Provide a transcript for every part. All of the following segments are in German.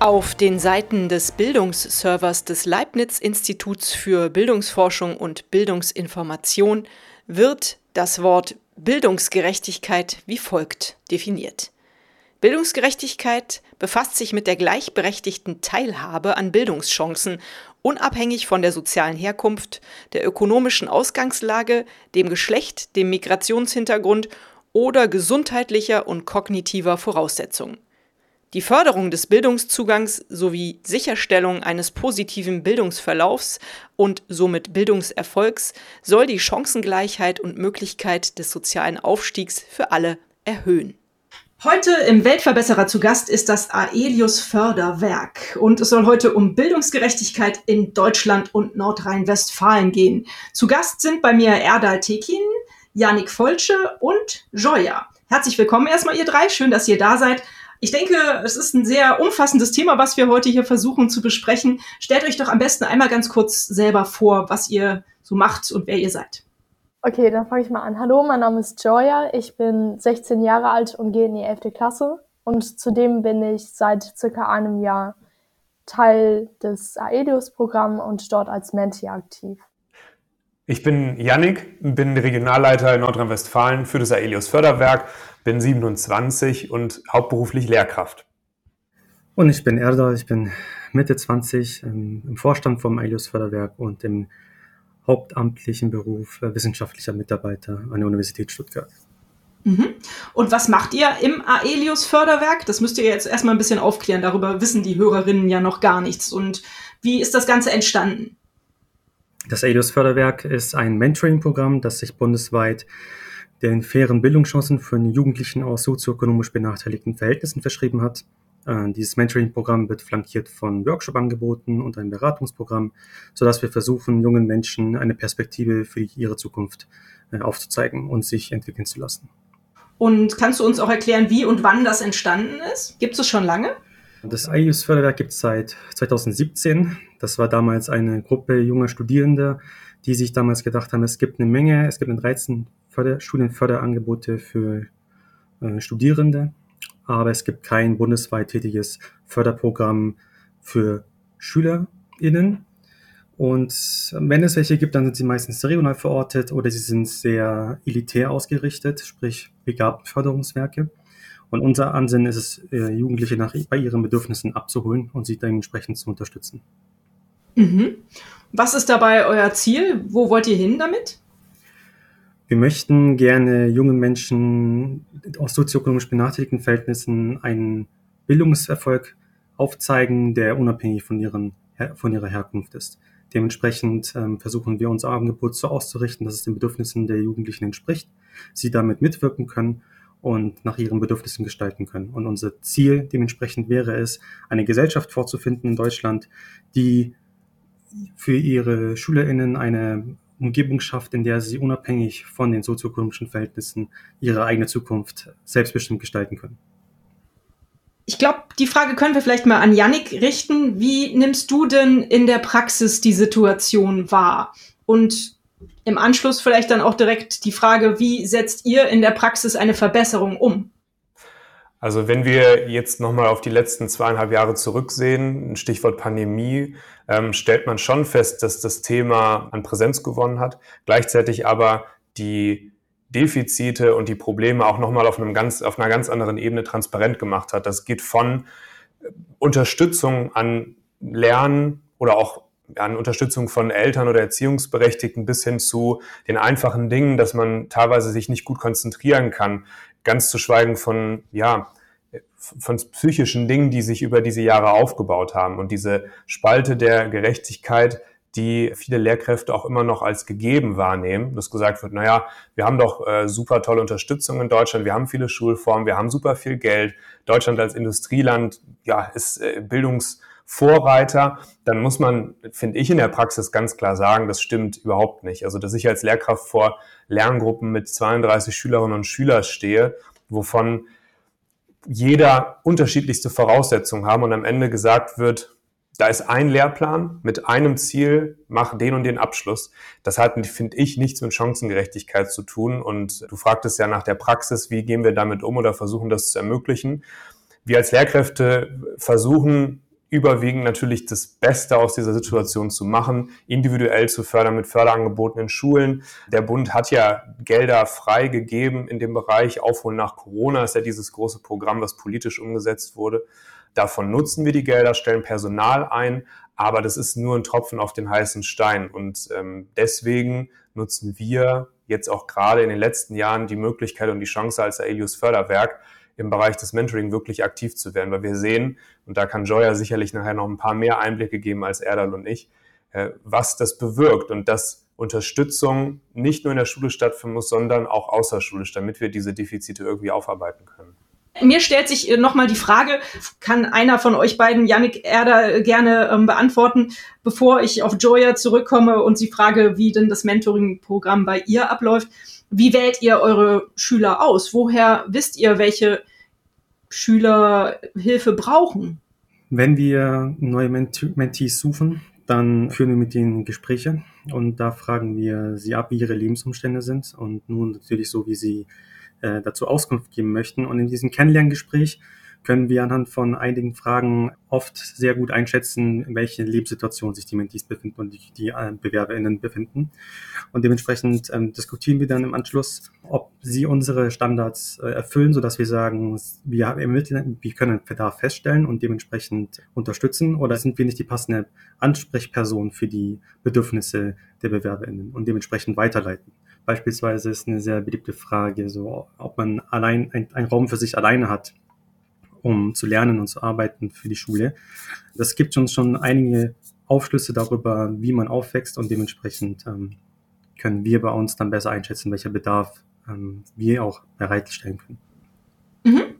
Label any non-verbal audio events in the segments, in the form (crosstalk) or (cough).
Auf den Seiten des Bildungsservers des Leibniz-Instituts für Bildungsforschung und Bildungsinformation wird das Wort Bildungsgerechtigkeit wie folgt definiert. Bildungsgerechtigkeit befasst sich mit der gleichberechtigten Teilhabe an Bildungschancen, unabhängig von der sozialen Herkunft, der ökonomischen Ausgangslage, dem Geschlecht, dem Migrationshintergrund oder gesundheitlicher und kognitiver Voraussetzungen. Die Förderung des Bildungszugangs sowie Sicherstellung eines positiven Bildungsverlaufs und somit Bildungserfolgs soll die Chancengleichheit und Möglichkeit des sozialen Aufstiegs für alle erhöhen. Heute im Weltverbesserer zu Gast ist das Aelius Förderwerk und es soll heute um Bildungsgerechtigkeit in Deutschland und Nordrhein-Westfalen gehen. Zu Gast sind bei mir Erdal Tekin, Janik Volsche und Joya. Herzlich willkommen erstmal ihr drei, schön, dass ihr da seid. Ich denke, es ist ein sehr umfassendes Thema, was wir heute hier versuchen zu besprechen. Stellt euch doch am besten einmal ganz kurz selber vor, was ihr so macht und wer ihr seid. Okay, dann fange ich mal an. Hallo, mein Name ist Joya. Ich bin 16 Jahre alt und gehe in die 11. Klasse. Und zudem bin ich seit circa einem Jahr Teil des Aelius-Programms und dort als Menti aktiv. Ich bin Yannick, bin Regionalleiter in Nordrhein-Westfalen für das Aelius Förderwerk bin 27 und hauptberuflich Lehrkraft. Und ich bin Erda, ich bin Mitte 20 ähm, im Vorstand vom Aelius Förderwerk und im hauptamtlichen Beruf äh, wissenschaftlicher Mitarbeiter an der Universität Stuttgart. Mhm. Und was macht ihr im Aelius Förderwerk? Das müsst ihr jetzt erstmal ein bisschen aufklären. Darüber wissen die Hörerinnen ja noch gar nichts. Und wie ist das Ganze entstanden? Das Aelius Förderwerk ist ein Mentoring-Programm, das sich bundesweit den fairen Bildungschancen von Jugendlichen aus sozioökonomisch benachteiligten Verhältnissen verschrieben hat. Äh, dieses Mentoring-Programm wird flankiert von Workshop-Angeboten und einem Beratungsprogramm, sodass wir versuchen, jungen Menschen eine Perspektive für ihre Zukunft äh, aufzuzeigen und sich entwickeln zu lassen. Und kannst du uns auch erklären, wie und wann das entstanden ist? Gibt es schon lange? Das IUS Förderwerk gibt es seit 2017. Das war damals eine Gruppe junger Studierender, die sich damals gedacht haben, es gibt eine Menge, es gibt 13 Förder Studienförderangebote für äh, Studierende, aber es gibt kein bundesweit tätiges Förderprogramm für SchülerInnen. Und wenn es welche gibt, dann sind sie meistens regional verortet oder sie sind sehr elitär ausgerichtet, sprich Begabtenförderungswerke. Und unser Ansinnen ist es, äh, Jugendliche nach, bei ihren Bedürfnissen abzuholen und sie dementsprechend zu unterstützen. Mhm. Was ist dabei euer Ziel? Wo wollt ihr hin damit? Wir möchten gerne jungen Menschen aus sozioökonomisch benachteiligten Verhältnissen einen Bildungserfolg aufzeigen, der unabhängig von, ihren, von ihrer Herkunft ist. Dementsprechend ähm, versuchen wir unser Angebot so auszurichten, dass es den Bedürfnissen der Jugendlichen entspricht, sie damit mitwirken können und nach ihren Bedürfnissen gestalten können. Und unser Ziel dementsprechend wäre es, eine Gesellschaft vorzufinden in Deutschland, die für ihre SchülerInnen eine Umgebung schafft, in der sie unabhängig von den sozioökonomischen Verhältnissen ihre eigene Zukunft selbstbestimmt gestalten können. Ich glaube, die Frage können wir vielleicht mal an Yannick richten. Wie nimmst du denn in der Praxis die Situation wahr? Und im Anschluss vielleicht dann auch direkt die Frage, wie setzt ihr in der Praxis eine Verbesserung um? Also wenn wir jetzt nochmal auf die letzten zweieinhalb Jahre zurücksehen, Stichwort Pandemie, ähm, stellt man schon fest, dass das Thema an Präsenz gewonnen hat, gleichzeitig aber die Defizite und die Probleme auch nochmal auf, einem ganz, auf einer ganz anderen Ebene transparent gemacht hat. Das geht von äh, Unterstützung an Lernen oder auch an Unterstützung von Eltern oder Erziehungsberechtigten bis hin zu den einfachen Dingen, dass man teilweise sich nicht gut konzentrieren kann, ganz zu schweigen von, ja, von psychischen Dingen, die sich über diese Jahre aufgebaut haben. Und diese Spalte der Gerechtigkeit, die viele Lehrkräfte auch immer noch als gegeben wahrnehmen, dass gesagt wird, naja, wir haben doch äh, super tolle Unterstützung in Deutschland, wir haben viele Schulformen, wir haben super viel Geld. Deutschland als Industrieland, ja, ist äh, Bildungs Vorreiter, dann muss man, finde ich, in der Praxis ganz klar sagen, das stimmt überhaupt nicht. Also, dass ich als Lehrkraft vor Lerngruppen mit 32 Schülerinnen und Schülern stehe, wovon jeder unterschiedlichste Voraussetzungen haben und am Ende gesagt wird, da ist ein Lehrplan mit einem Ziel, mach den und den Abschluss. Das hat, finde ich, nichts mit Chancengerechtigkeit zu tun. Und du fragtest ja nach der Praxis, wie gehen wir damit um oder versuchen das zu ermöglichen. Wir als Lehrkräfte versuchen überwiegend natürlich das Beste aus dieser Situation zu machen, individuell zu fördern mit Förderangeboten in Schulen. Der Bund hat ja Gelder freigegeben in dem Bereich Aufholen nach Corona, ist ja dieses große Programm, was politisch umgesetzt wurde. Davon nutzen wir die Gelder, stellen Personal ein, aber das ist nur ein Tropfen auf den heißen Stein. Und ähm, deswegen nutzen wir jetzt auch gerade in den letzten Jahren die Möglichkeit und die Chance als Aelius Förderwerk, im Bereich des Mentoring wirklich aktiv zu werden, weil wir sehen, und da kann Joya sicherlich nachher noch ein paar mehr Einblicke geben als Erdal und ich, äh, was das bewirkt und dass Unterstützung nicht nur in der Schule stattfinden muss, sondern auch außerschulisch, damit wir diese Defizite irgendwie aufarbeiten können. Mir stellt sich äh, nochmal die Frage, kann einer von euch beiden, Yannick Erder, äh, gerne ähm, beantworten, bevor ich auf Joya zurückkomme und sie frage, wie denn das Mentoring-Programm bei ihr abläuft. Wie wählt ihr eure Schüler aus? Woher wisst ihr, welche Schüler Hilfe brauchen? Wenn wir neue Ment Mentees suchen, dann führen wir mit ihnen Gespräche und da fragen wir sie ab, wie ihre Lebensumstände sind und nun natürlich so, wie sie äh, dazu Auskunft geben möchten. Und in diesem Kennenlerngespräch können wir anhand von einigen Fragen oft sehr gut einschätzen, in welche Lebenssituation sich die Mentees befinden und die, die äh, BewerberInnen befinden. Und dementsprechend ähm, diskutieren wir dann im Anschluss, ob sie unsere Standards äh, erfüllen, sodass wir sagen, wir ermitteln, wir können Bedarf feststellen und dementsprechend unterstützen oder sind wir nicht die passende Ansprechperson für die Bedürfnisse der BewerberInnen und dementsprechend weiterleiten. Beispielsweise ist eine sehr beliebte Frage, so ob man allein einen Raum für sich alleine hat um zu lernen und zu arbeiten für die Schule. Das gibt uns schon einige Aufschlüsse darüber, wie man aufwächst und dementsprechend ähm, können wir bei uns dann besser einschätzen, welcher Bedarf ähm, wir auch bereitstellen können. Mhm.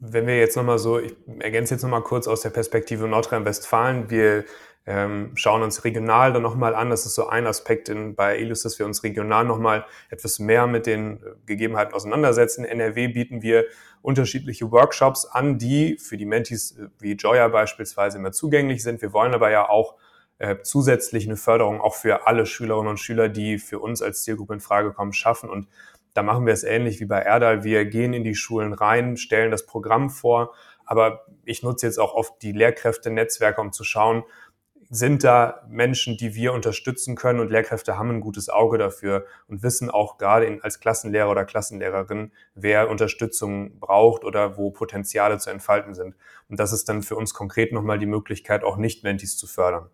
Wenn wir jetzt nochmal so, ich ergänze jetzt nochmal kurz aus der Perspektive Nordrhein-Westfalen, wir ähm, schauen uns regional dann nochmal an. Das ist so ein Aspekt in, bei ELUS, dass wir uns regional nochmal etwas mehr mit den äh, Gegebenheiten auseinandersetzen. In NRW bieten wir unterschiedliche Workshops an, die für die Mentis äh, wie Joya beispielsweise immer zugänglich sind. Wir wollen aber ja auch äh, zusätzlich eine Förderung auch für alle Schülerinnen und Schüler, die für uns als Zielgruppe in Frage kommen, schaffen. Und da machen wir es ähnlich wie bei Erdal. Wir gehen in die Schulen rein, stellen das Programm vor. Aber ich nutze jetzt auch oft die Lehrkräfte-Netzwerke, um zu schauen, sind da Menschen, die wir unterstützen können und Lehrkräfte haben ein gutes Auge dafür und wissen auch gerade als Klassenlehrer oder Klassenlehrerin, wer Unterstützung braucht oder wo Potenziale zu entfalten sind. Und das ist dann für uns konkret nochmal die Möglichkeit, auch Nicht-Mentis zu fördern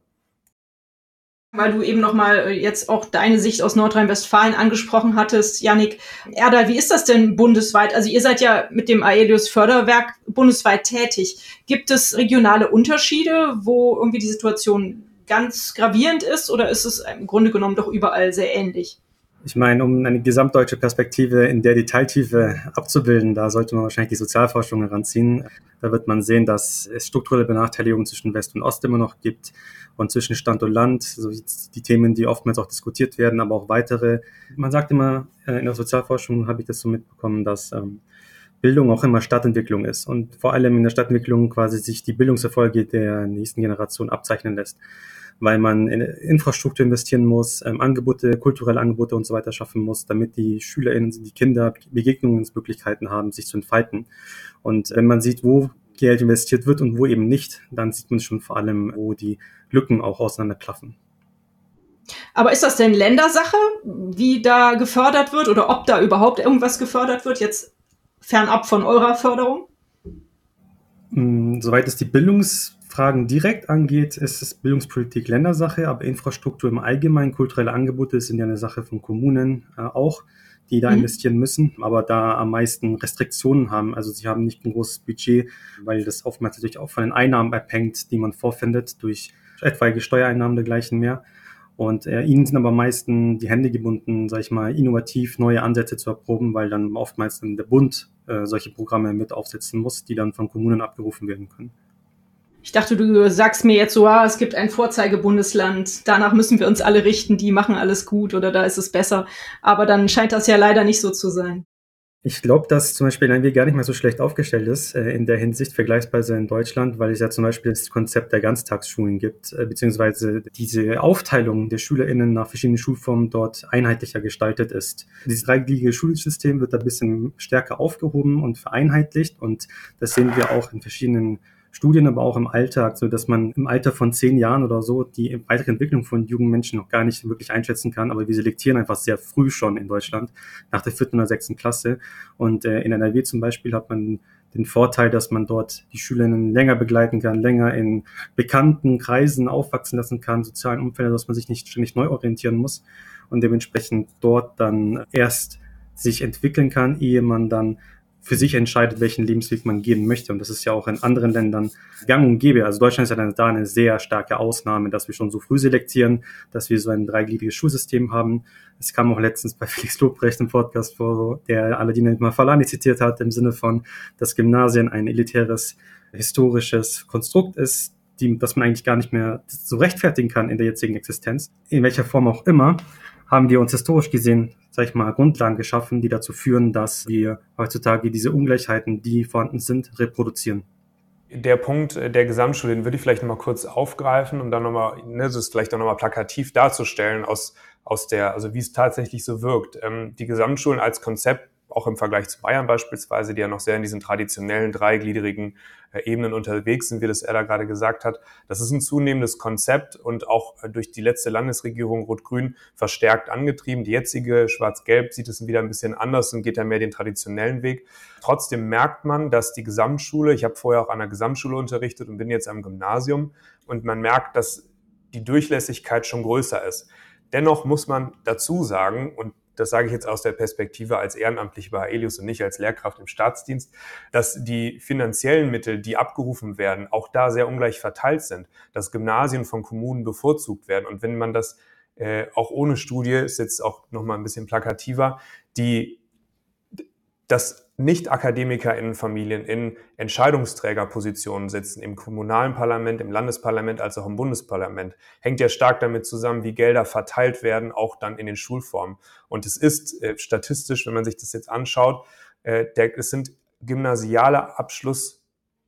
weil du eben nochmal äh, jetzt auch deine Sicht aus Nordrhein-Westfalen angesprochen hattest, Janik. Erdal, wie ist das denn bundesweit? Also ihr seid ja mit dem Aelius Förderwerk bundesweit tätig. Gibt es regionale Unterschiede, wo irgendwie die Situation ganz gravierend ist oder ist es im Grunde genommen doch überall sehr ähnlich? Ich meine, um eine gesamtdeutsche Perspektive in der Detailtiefe abzubilden, da sollte man wahrscheinlich die Sozialforschung heranziehen. Da wird man sehen, dass es strukturelle Benachteiligungen zwischen West und Ost immer noch gibt und zwischen Stand und Land, so die Themen, die oftmals auch diskutiert werden, aber auch weitere. Man sagt immer, äh, in der Sozialforschung habe ich das so mitbekommen, dass ähm, Bildung auch immer Stadtentwicklung ist und vor allem in der Stadtentwicklung quasi sich die Bildungserfolge der nächsten Generation abzeichnen lässt weil man in Infrastruktur investieren muss, ähm, Angebote, kulturelle Angebote und so weiter schaffen muss, damit die SchülerInnen, die Kinder Begegnungsmöglichkeiten haben, sich zu entfalten. Und wenn man sieht, wo Geld investiert wird und wo eben nicht, dann sieht man schon vor allem, wo die Lücken auch auseinanderklaffen. Aber ist das denn Ländersache, wie da gefördert wird oder ob da überhaupt irgendwas gefördert wird, jetzt fernab von eurer Förderung? Hm, soweit es die Bildungs Fragen direkt angeht, ist es Bildungspolitik Ländersache, aber Infrastruktur im Allgemeinen, kulturelle Angebote sind ja eine Sache von Kommunen äh, auch, die da mhm. investieren müssen, aber da am meisten Restriktionen haben. Also sie haben nicht ein großes Budget, weil das oftmals natürlich auch von den Einnahmen abhängt, die man vorfindet durch etwaige Steuereinnahmen dergleichen mehr. Und äh, ihnen sind aber am meisten die Hände gebunden, sage ich mal, innovativ neue Ansätze zu erproben, weil dann oftmals dann der Bund äh, solche Programme mit aufsetzen muss, die dann von Kommunen abgerufen werden können. Ich dachte, du sagst mir jetzt so, ah, es gibt ein Vorzeigebundesland, danach müssen wir uns alle richten, die machen alles gut oder da ist es besser. Aber dann scheint das ja leider nicht so zu sein. Ich glaube, dass zum Beispiel NRW gar nicht mal so schlecht aufgestellt ist äh, in der Hinsicht vergleichsweise in Deutschland, weil es ja zum Beispiel das Konzept der Ganztagsschulen gibt, äh, beziehungsweise diese Aufteilung der SchülerInnen nach verschiedenen Schulformen dort einheitlicher gestaltet ist. Dieses dreigliedrige Schulsystem wird ein bisschen stärker aufgehoben und vereinheitlicht und das sehen wir auch in verschiedenen Studien, aber auch im Alltag, so dass man im Alter von zehn Jahren oder so die weitere Entwicklung von jungen Menschen noch gar nicht wirklich einschätzen kann. Aber wir selektieren einfach sehr früh schon in Deutschland, nach der vierten oder sechsten Klasse. Und äh, in NRW zum Beispiel hat man den Vorteil, dass man dort die Schülerinnen länger begleiten kann, länger in bekannten Kreisen aufwachsen lassen kann, sozialen Umfeldern, dass man sich nicht ständig neu orientieren muss und dementsprechend dort dann erst sich entwickeln kann, ehe man dann für sich entscheidet, welchen Lebensweg man gehen möchte. Und das ist ja auch in anderen Ländern gang und gäbe. Also Deutschland ist ja dann da eine sehr starke Ausnahme, dass wir schon so früh selektieren, dass wir so ein dreigliedriges Schulsystem haben. Es kam auch letztens bei (laughs) Felix Lobrecht im Podcast vor, der Aladine Mafalani zitiert hat, im Sinne von, dass Gymnasien ein elitäres historisches Konstrukt ist, die, das man eigentlich gar nicht mehr so rechtfertigen kann in der jetzigen Existenz, in welcher Form auch immer haben wir uns historisch gesehen, sag ich mal, Grundlagen geschaffen, die dazu führen, dass wir heutzutage diese Ungleichheiten, die vorhanden sind, reproduzieren. Der Punkt der Gesamtschule, den würde ich vielleicht nochmal kurz aufgreifen, um dann nochmal, ne, das vielleicht auch nochmal plakativ darzustellen, aus, aus der, also wie es tatsächlich so wirkt. Ähm, die Gesamtschulen als Konzept auch im Vergleich zu Bayern beispielsweise, die ja noch sehr in diesen traditionellen dreigliedrigen äh, Ebenen unterwegs sind, wie das er da gerade gesagt hat. Das ist ein zunehmendes Konzept und auch äh, durch die letzte Landesregierung Rot-Grün verstärkt angetrieben. Die jetzige Schwarz-Gelb sieht es wieder ein bisschen anders und geht ja mehr den traditionellen Weg. Trotzdem merkt man, dass die Gesamtschule, ich habe vorher auch an der Gesamtschule unterrichtet und bin jetzt am Gymnasium und man merkt, dass die Durchlässigkeit schon größer ist. Dennoch muss man dazu sagen, und das sage ich jetzt aus der Perspektive als Ehrenamtlich bei Aelius und nicht als Lehrkraft im Staatsdienst, dass die finanziellen Mittel, die abgerufen werden, auch da sehr ungleich verteilt sind, dass Gymnasien von Kommunen bevorzugt werden. Und wenn man das äh, auch ohne Studie, ist jetzt auch nochmal ein bisschen plakativer, die das nicht-AkademikerInnenfamilien in Entscheidungsträgerpositionen sitzen, im kommunalen Parlament, im Landesparlament als auch im Bundesparlament, hängt ja stark damit zusammen, wie Gelder verteilt werden, auch dann in den Schulformen. Und es ist äh, statistisch, wenn man sich das jetzt anschaut, äh, der, es sind gymnasiale Abschluss,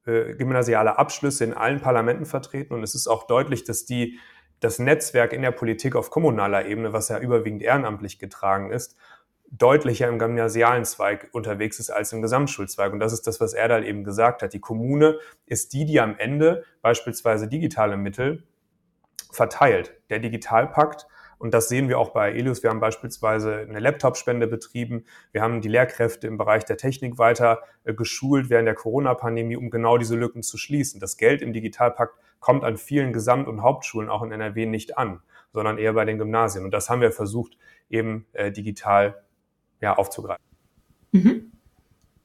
äh, gymnasiale Abschlüsse in allen Parlamenten vertreten und es ist auch deutlich, dass die das Netzwerk in der Politik auf kommunaler Ebene, was ja überwiegend ehrenamtlich getragen ist, deutlicher im gymnasialen Zweig unterwegs ist als im Gesamtschulzweig. Und das ist das, was Erdal eben gesagt hat. Die Kommune ist die, die am Ende beispielsweise digitale Mittel verteilt. Der Digitalpakt und das sehen wir auch bei Elius. Wir haben beispielsweise eine Laptop-Spende betrieben. Wir haben die Lehrkräfte im Bereich der Technik weiter äh, geschult während der Corona-Pandemie, um genau diese Lücken zu schließen. Das Geld im Digitalpakt kommt an vielen Gesamt- und Hauptschulen auch in NRW nicht an, sondern eher bei den Gymnasien. Und das haben wir versucht, eben äh, digital ja, aufzugreifen. Mhm.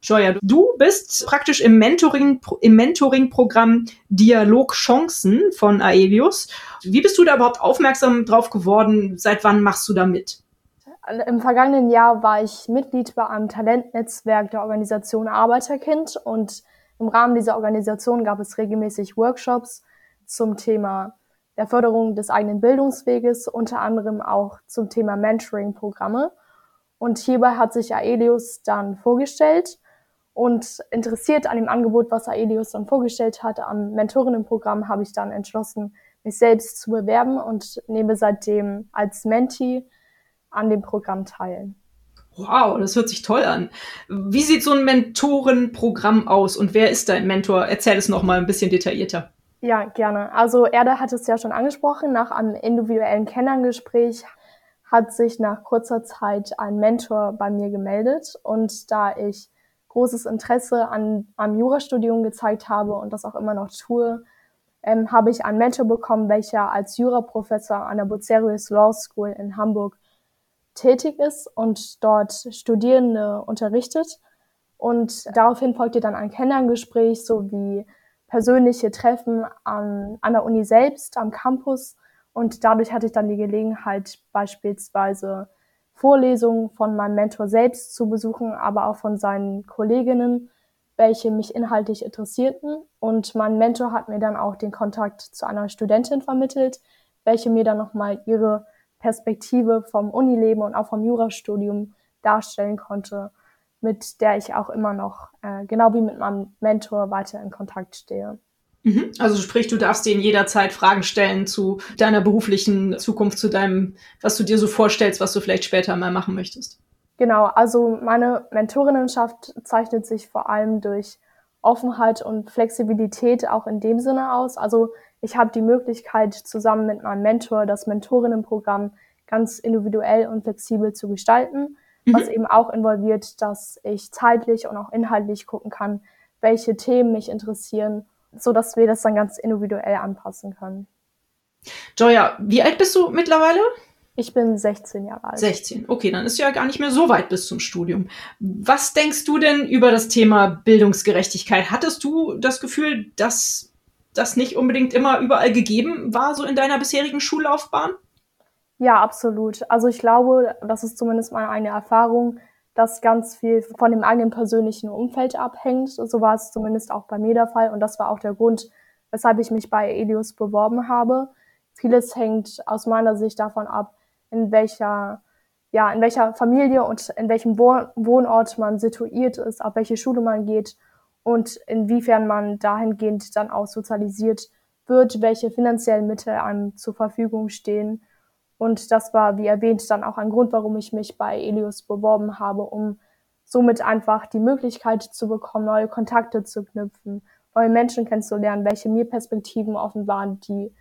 Joya, du bist praktisch im Mentoring, im Mentoring-Programm Dialog Chancen von Aelius. Wie bist du da überhaupt aufmerksam drauf geworden? Seit wann machst du da mit? Im vergangenen Jahr war ich Mitglied bei einem Talentnetzwerk der Organisation Arbeiterkind und im Rahmen dieser Organisation gab es regelmäßig Workshops zum Thema der Förderung des eigenen Bildungsweges, unter anderem auch zum Thema Mentoring-Programme. Und hierbei hat sich Aelius dann vorgestellt und interessiert an dem Angebot, was Aelius dann vorgestellt hat, am Mentorinnenprogramm, habe ich dann entschlossen, mich selbst zu bewerben und nehme seitdem als Mentee an dem Programm teil. Wow, das hört sich toll an. Wie sieht so ein Mentorenprogramm aus und wer ist dein Mentor? Erzähl es noch mal ein bisschen detaillierter. Ja, gerne. Also Erde hat es ja schon angesprochen. Nach einem individuellen Kennenlerngespräch hat sich nach kurzer Zeit ein Mentor bei mir gemeldet und da ich großes Interesse an am Jurastudium gezeigt habe und das auch immer noch tue, ähm, habe ich einen Mentor bekommen, welcher als Juraprofessor an der Bucerius Law School in Hamburg tätig ist und dort Studierende unterrichtet. Und daraufhin folgte dann ein Kennenlerngespräch sowie persönliche Treffen an, an der Uni selbst, am Campus und dadurch hatte ich dann die Gelegenheit, beispielsweise Vorlesungen von meinem Mentor selbst zu besuchen, aber auch von seinen Kolleginnen, welche mich inhaltlich interessierten. Und mein Mentor hat mir dann auch den Kontakt zu einer Studentin vermittelt, welche mir dann nochmal ihre Perspektive vom Unileben und auch vom Jurastudium darstellen konnte, mit der ich auch immer noch, äh, genau wie mit meinem Mentor, weiter in Kontakt stehe. Mhm. Also sprich, du darfst denen jederzeit Fragen stellen zu deiner beruflichen Zukunft, zu deinem, was du dir so vorstellst, was du vielleicht später mal machen möchtest. Genau, also meine Mentorinnenschaft zeichnet sich vor allem durch Offenheit und Flexibilität auch in dem Sinne aus. Also ich habe die Möglichkeit, zusammen mit meinem Mentor das Mentorinnenprogramm ganz individuell und flexibel zu gestalten, mhm. was eben auch involviert, dass ich zeitlich und auch inhaltlich gucken kann, welche Themen mich interessieren, so dass wir das dann ganz individuell anpassen können. Joya, wie alt bist du mittlerweile? Ich bin 16 Jahre alt. 16, okay, dann ist ja gar nicht mehr so weit bis zum Studium. Was denkst du denn über das Thema Bildungsgerechtigkeit? Hattest du das Gefühl, dass das nicht unbedingt immer überall gegeben war, so in deiner bisherigen Schullaufbahn? Ja, absolut. Also ich glaube, das ist zumindest meine eigene Erfahrung, dass ganz viel von dem eigenen persönlichen Umfeld abhängt. So war es zumindest auch bei mir der Fall und das war auch der Grund, weshalb ich mich bei Elius beworben habe. Vieles hängt aus meiner Sicht davon ab, in welcher, ja, in welcher Familie und in welchem Wohnort man situiert ist, auf welche Schule man geht und inwiefern man dahingehend dann auch sozialisiert wird, welche finanziellen Mittel einem zur Verfügung stehen. Und das war, wie erwähnt, dann auch ein Grund, warum ich mich bei Elius beworben habe, um somit einfach die Möglichkeit zu bekommen, neue Kontakte zu knüpfen, neue Menschen kennenzulernen, welche mir Perspektiven offen waren, die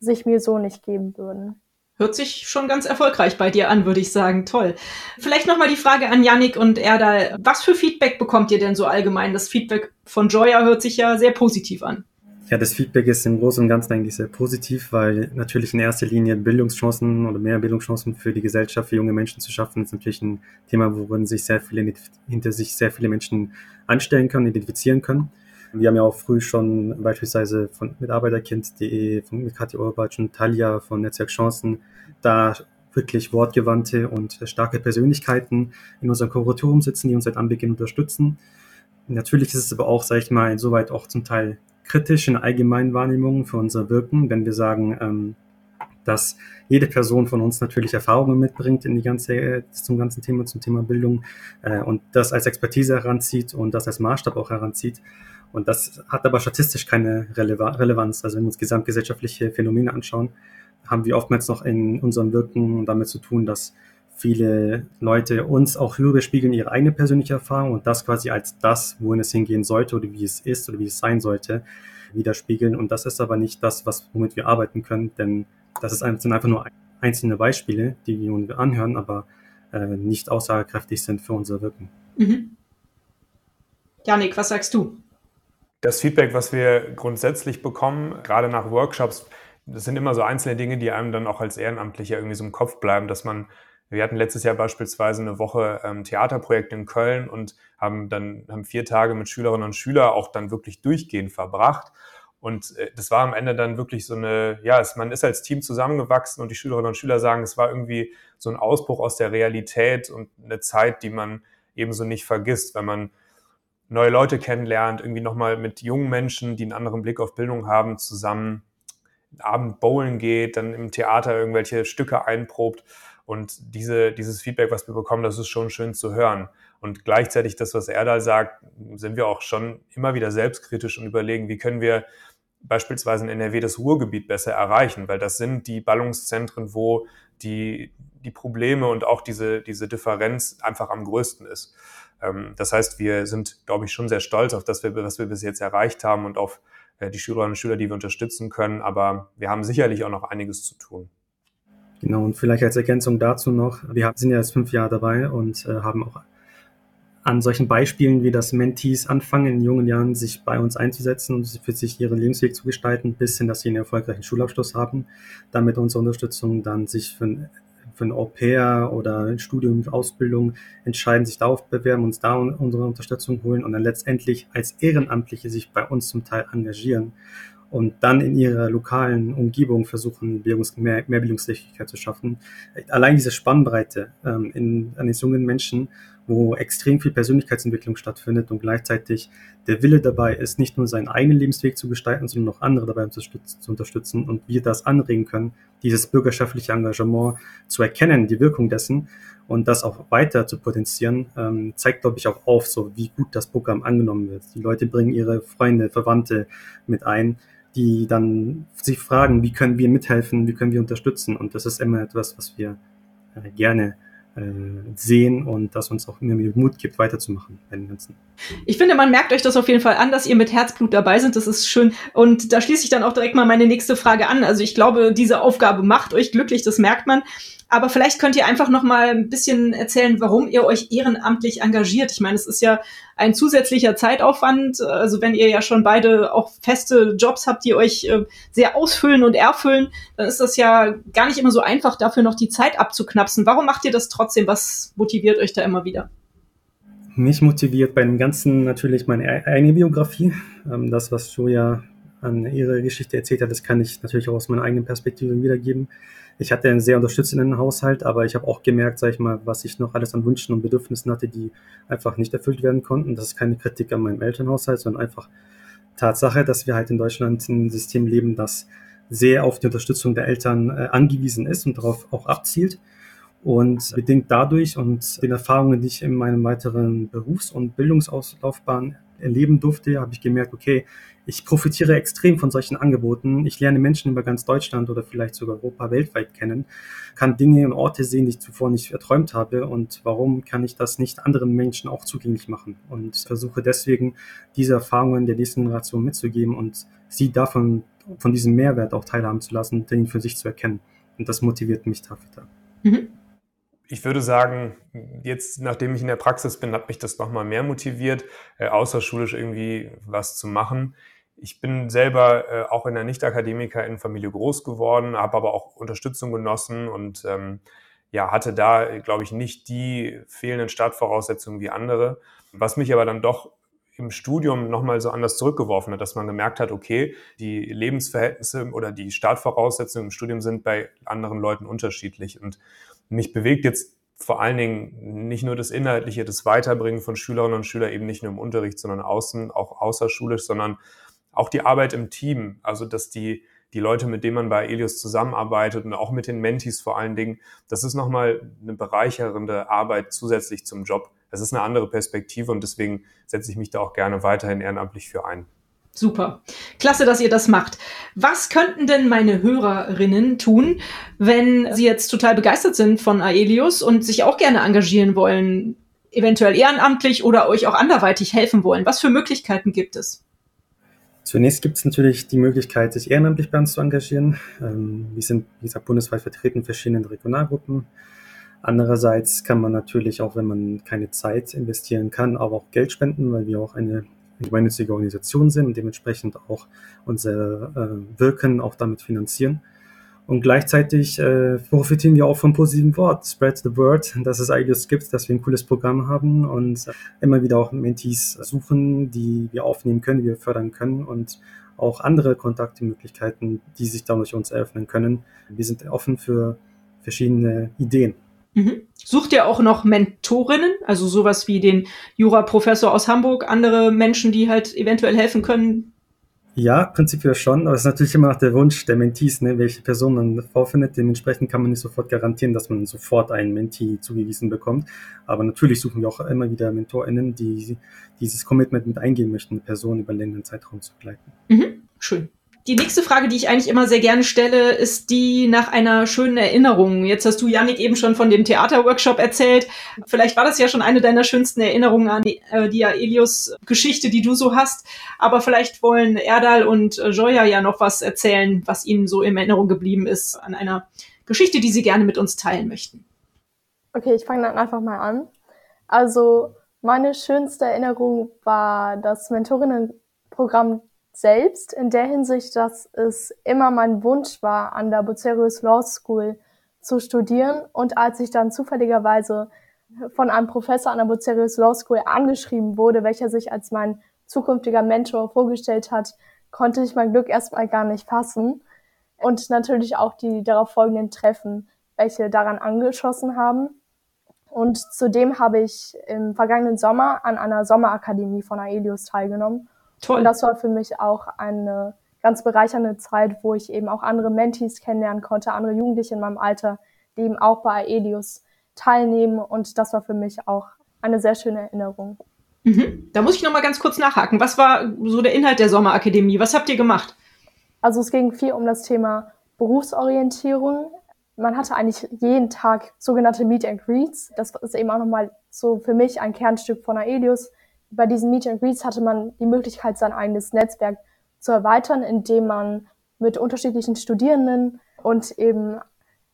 sich mir so nicht geben würden. Hört sich schon ganz erfolgreich bei dir an, würde ich sagen. Toll. Vielleicht nochmal die Frage an Yannick und Erda. Was für Feedback bekommt ihr denn so allgemein? Das Feedback von Joya hört sich ja sehr positiv an. Ja, das Feedback ist im Großen und Ganzen eigentlich sehr positiv, weil natürlich in erster Linie Bildungschancen oder mehr Bildungschancen für die Gesellschaft, für junge Menschen zu schaffen, ist natürlich ein Thema, worin sich sehr viele, hinter sich sehr viele Menschen anstellen können, identifizieren können. Wir haben ja auch früh schon beispielsweise von Mitarbeiterkind.de, von mit Katja Urbatsch und Talia von Netzwerk Chancen da wirklich wortgewandte und starke Persönlichkeiten in unserem Kuratorium sitzen, die uns seit Anbeginn unterstützen. Natürlich ist es aber auch, sage ich mal, insoweit auch zum Teil kritisch in allgemeinen Wahrnehmungen für unser Wirken, wenn wir sagen, ähm, dass jede Person von uns natürlich Erfahrungen mitbringt in die ganze, zum ganzen Thema, zum Thema Bildung äh, und das als Expertise heranzieht und das als Maßstab auch heranzieht. Und das hat aber statistisch keine Relevanz. Also wenn wir uns gesamtgesellschaftliche Phänomene anschauen, haben wir oftmals noch in unserem Wirken damit zu tun, dass viele Leute uns auch höher spiegeln ihre eigene persönliche Erfahrung und das quasi als das, wohin es hingehen sollte oder wie es ist oder wie es sein sollte, widerspiegeln. Und das ist aber nicht das, was, womit wir arbeiten können, denn das ist, sind einfach nur einzelne Beispiele, die wir anhören, aber äh, nicht aussagekräftig sind für unser Wirken. Mhm. Janik, was sagst du? Das Feedback, was wir grundsätzlich bekommen, gerade nach Workshops, das sind immer so einzelne Dinge, die einem dann auch als Ehrenamtlicher irgendwie so im Kopf bleiben, dass man, wir hatten letztes Jahr beispielsweise eine Woche ähm, Theaterprojekt in Köln und haben dann haben vier Tage mit Schülerinnen und Schülern auch dann wirklich durchgehend verbracht. Und äh, das war am Ende dann wirklich so eine, ja, es, man ist als Team zusammengewachsen und die Schülerinnen und Schüler sagen, es war irgendwie so ein Ausbruch aus der Realität und eine Zeit, die man ebenso nicht vergisst, wenn man neue Leute kennenlernt, irgendwie nochmal mit jungen Menschen, die einen anderen Blick auf Bildung haben, zusammen Abend bowlen geht, dann im Theater irgendwelche Stücke einprobt. Und diese, dieses Feedback, was wir bekommen, das ist schon schön zu hören. Und gleichzeitig das, was er da sagt, sind wir auch schon immer wieder selbstkritisch und überlegen, wie können wir beispielsweise in NRW das Ruhrgebiet besser erreichen, weil das sind die Ballungszentren, wo die, die Probleme und auch diese, diese Differenz einfach am größten ist. Ähm, das heißt, wir sind, glaube ich, schon sehr stolz auf das, was wir bis jetzt erreicht haben und auf äh, die Schülerinnen und Schüler, die wir unterstützen können. Aber wir haben sicherlich auch noch einiges zu tun. Genau, und vielleicht als Ergänzung dazu noch, wir sind ja jetzt fünf Jahre dabei und äh, haben auch an solchen Beispielen, wie das Mentees anfangen, in jungen Jahren sich bei uns einzusetzen und für sich ihren Lebensweg zu gestalten, bis hin, dass sie einen erfolgreichen Schulabschluss haben, damit unsere Unterstützung dann sich für für ein Au-pair oder ein Studium, Ausbildung entscheiden, sich darauf bewerben, uns da unsere Unterstützung holen und dann letztendlich als Ehrenamtliche sich bei uns zum Teil engagieren und dann in ihrer lokalen Umgebung versuchen, Bildungs mehr, mehr Bildungsfähigkeit zu schaffen. Allein diese Spannbreite ähm, in, an den jungen Menschen wo extrem viel Persönlichkeitsentwicklung stattfindet und gleichzeitig der Wille dabei ist, nicht nur seinen eigenen Lebensweg zu gestalten, sondern auch andere dabei zu unterstützen und wir das anregen können, dieses bürgerschaftliche Engagement zu erkennen, die Wirkung dessen und das auch weiter zu potenzieren, ähm, zeigt, glaube ich, auch auf, so wie gut das Programm angenommen wird. Die Leute bringen ihre Freunde, Verwandte mit ein, die dann sich fragen, wie können wir mithelfen, wie können wir unterstützen und das ist immer etwas, was wir äh, gerne äh, sehen und das uns auch immer Mut gibt, weiterzumachen bei den ganzen. Ich finde, man merkt euch das auf jeden Fall an, dass ihr mit Herzblut dabei sind. Das ist schön. Und da schließe ich dann auch direkt mal meine nächste Frage an. Also ich glaube, diese Aufgabe macht euch glücklich, das merkt man. Aber vielleicht könnt ihr einfach noch mal ein bisschen erzählen, warum ihr euch ehrenamtlich engagiert. Ich meine, es ist ja ein zusätzlicher Zeitaufwand. Also wenn ihr ja schon beide auch feste Jobs habt, die euch äh, sehr ausfüllen und erfüllen, dann ist das ja gar nicht immer so einfach, dafür noch die Zeit abzuknapsen. Warum macht ihr das trotzdem? Was motiviert euch da immer wieder? Mich motiviert bei dem Ganzen natürlich meine e-, eigene Biografie. Ähm, das, was Julia an ihrer Geschichte erzählt hat, das kann ich natürlich auch aus meiner eigenen Perspektive wiedergeben ich hatte einen sehr unterstützenden Haushalt, aber ich habe auch gemerkt, sag ich mal, was ich noch alles an Wünschen und Bedürfnissen hatte, die einfach nicht erfüllt werden konnten. Das ist keine Kritik an meinem Elternhaushalt, sondern einfach Tatsache, dass wir halt in Deutschland ein System leben, das sehr auf die Unterstützung der Eltern äh, angewiesen ist und darauf auch abzielt. Und bedingt dadurch und den Erfahrungen, die ich in meinem weiteren Berufs- und Bildungsauslaufbahn erleben durfte, habe ich gemerkt, okay, ich profitiere extrem von solchen Angeboten. Ich lerne Menschen über ganz Deutschland oder vielleicht sogar Europa weltweit kennen, kann Dinge und Orte sehen, die ich zuvor nicht erträumt habe. Und warum kann ich das nicht anderen Menschen auch zugänglich machen? Und versuche deswegen, diese Erfahrungen der nächsten Generation mitzugeben und sie davon, von diesem Mehrwert auch teilhaben zu lassen, den für sich zu erkennen. Und das motiviert mich Tag für Tag. Mhm ich würde sagen, jetzt, nachdem ich in der Praxis bin, hat mich das nochmal mehr motiviert, äh, außerschulisch irgendwie was zu machen. Ich bin selber äh, auch in der Nicht-Akademiker-Familie groß geworden, habe aber auch Unterstützung genossen und ähm, ja, hatte da, glaube ich, nicht die fehlenden Startvoraussetzungen wie andere. Was mich aber dann doch im Studium nochmal so anders zurückgeworfen hat, dass man gemerkt hat, okay, die Lebensverhältnisse oder die Startvoraussetzungen im Studium sind bei anderen Leuten unterschiedlich. Und mich bewegt jetzt vor allen Dingen nicht nur das Inhaltliche, das Weiterbringen von Schülerinnen und Schülern eben nicht nur im Unterricht, sondern außen, auch außerschulisch, sondern auch die Arbeit im Team. Also, dass die, die Leute, mit denen man bei Elios zusammenarbeitet und auch mit den Mentis vor allen Dingen, das ist nochmal eine bereicherende Arbeit zusätzlich zum Job. Es ist eine andere Perspektive und deswegen setze ich mich da auch gerne weiterhin ehrenamtlich für ein. Super. Klasse, dass ihr das macht. Was könnten denn meine Hörerinnen tun, wenn sie jetzt total begeistert sind von Aelius und sich auch gerne engagieren wollen, eventuell ehrenamtlich oder euch auch anderweitig helfen wollen? Was für Möglichkeiten gibt es? Zunächst gibt es natürlich die Möglichkeit, sich ehrenamtlich bei uns zu engagieren. Ähm, wir sind, wie gesagt, bundesweit vertreten in verschiedenen Regionalgruppen. Andererseits kann man natürlich auch, wenn man keine Zeit investieren kann, aber auch Geld spenden, weil wir auch eine gemeinnützige Organisation sind und dementsprechend auch unser äh, Wirken auch damit finanzieren. Und gleichzeitig äh, profitieren wir auch vom positiven Wort, spread the word, dass es IDEOS gibt, dass wir ein cooles Programm haben und immer wieder auch Mentees suchen, die wir aufnehmen können, die wir fördern können und auch andere Kontaktmöglichkeiten, die sich dadurch uns eröffnen können. Wir sind offen für verschiedene Ideen. Mhm. Sucht ihr auch noch Mentorinnen, also sowas wie den Juraprofessor aus Hamburg, andere Menschen, die halt eventuell helfen können? Ja, prinzipiell schon, aber es ist natürlich immer noch der Wunsch der Mentees, ne, welche Person man vorfindet. Dementsprechend kann man nicht sofort garantieren, dass man sofort einen Mentee zugewiesen bekommt. Aber natürlich suchen wir auch immer wieder MentorInnen, die dieses Commitment mit eingehen möchten, eine Person über einen längeren Zeitraum zu begleiten. Mhm. Schön. Die nächste Frage, die ich eigentlich immer sehr gerne stelle, ist die nach einer schönen Erinnerung. Jetzt hast du, Janik, eben schon von dem Theaterworkshop erzählt. Vielleicht war das ja schon eine deiner schönsten Erinnerungen an die, äh, die Aelius-Geschichte, die du so hast. Aber vielleicht wollen Erdal und äh, Joya ja noch was erzählen, was ihnen so in Erinnerung geblieben ist an einer Geschichte, die sie gerne mit uns teilen möchten. Okay, ich fange dann einfach mal an. Also, meine schönste Erinnerung war das Mentorinnenprogramm selbst in der Hinsicht, dass es immer mein Wunsch war, an der Bucerius Law School zu studieren. Und als ich dann zufälligerweise von einem Professor an der Bucerius Law School angeschrieben wurde, welcher sich als mein zukünftiger Mentor vorgestellt hat, konnte ich mein Glück erstmal gar nicht fassen. Und natürlich auch die darauf folgenden Treffen, welche daran angeschossen haben. Und zudem habe ich im vergangenen Sommer an einer Sommerakademie von Aelius teilgenommen. Toll. Und das war für mich auch eine ganz bereichernde Zeit, wo ich eben auch andere Mentees kennenlernen konnte, andere Jugendliche in meinem Alter, die eben auch bei Aelius teilnehmen. Und das war für mich auch eine sehr schöne Erinnerung. Mhm. Da muss ich noch mal ganz kurz nachhaken. Was war so der Inhalt der Sommerakademie? Was habt ihr gemacht? Also es ging viel um das Thema Berufsorientierung. Man hatte eigentlich jeden Tag sogenannte Meet and Greets. Das ist eben auch nochmal so für mich ein Kernstück von Aelius. Bei diesen Meet and Greets hatte man die Möglichkeit, sein eigenes Netzwerk zu erweitern, indem man mit unterschiedlichen Studierenden und eben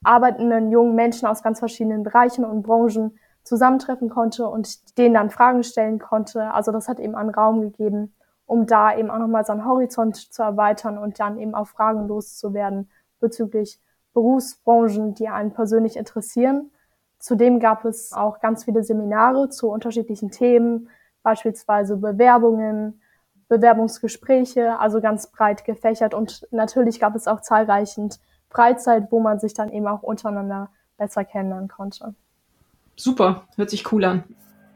arbeitenden jungen Menschen aus ganz verschiedenen Bereichen und Branchen zusammentreffen konnte und denen dann Fragen stellen konnte. Also das hat eben einen Raum gegeben, um da eben auch nochmal seinen Horizont zu erweitern und dann eben auch Fragen loszuwerden bezüglich Berufsbranchen, die einen persönlich interessieren. Zudem gab es auch ganz viele Seminare zu unterschiedlichen Themen, beispielsweise Bewerbungen, Bewerbungsgespräche, also ganz breit gefächert. Und natürlich gab es auch zahlreichend Freizeit, wo man sich dann eben auch untereinander besser kennenlernen konnte. Super, hört sich cool an.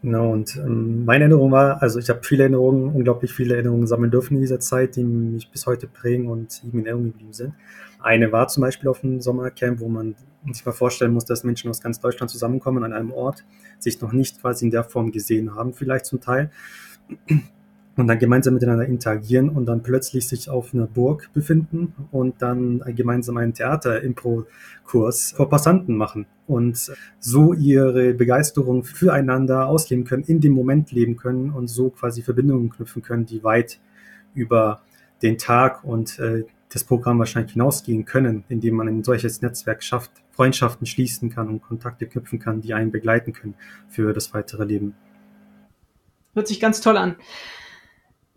Genau, und ähm, meine Erinnerung war, also ich habe viele Erinnerungen, unglaublich viele Erinnerungen sammeln dürfen in dieser Zeit, die mich bis heute prägen und in Erinnerung geblieben sind. Eine war zum Beispiel auf einem Sommercamp, wo man sich mal vorstellen muss, dass Menschen aus ganz Deutschland zusammenkommen an einem Ort, sich noch nicht quasi in der Form gesehen haben, vielleicht zum Teil und dann gemeinsam miteinander interagieren und dann plötzlich sich auf einer Burg befinden und dann gemeinsam einen Theater-Impro-Kurs vor Passanten machen und so ihre Begeisterung füreinander ausleben können, in dem Moment leben können und so quasi Verbindungen knüpfen können, die weit über den Tag und äh, das Programm wahrscheinlich hinausgehen können, indem man ein solches Netzwerk schafft, Freundschaften schließen kann und Kontakte knüpfen kann, die einen begleiten können für das weitere Leben. Hört sich ganz toll an.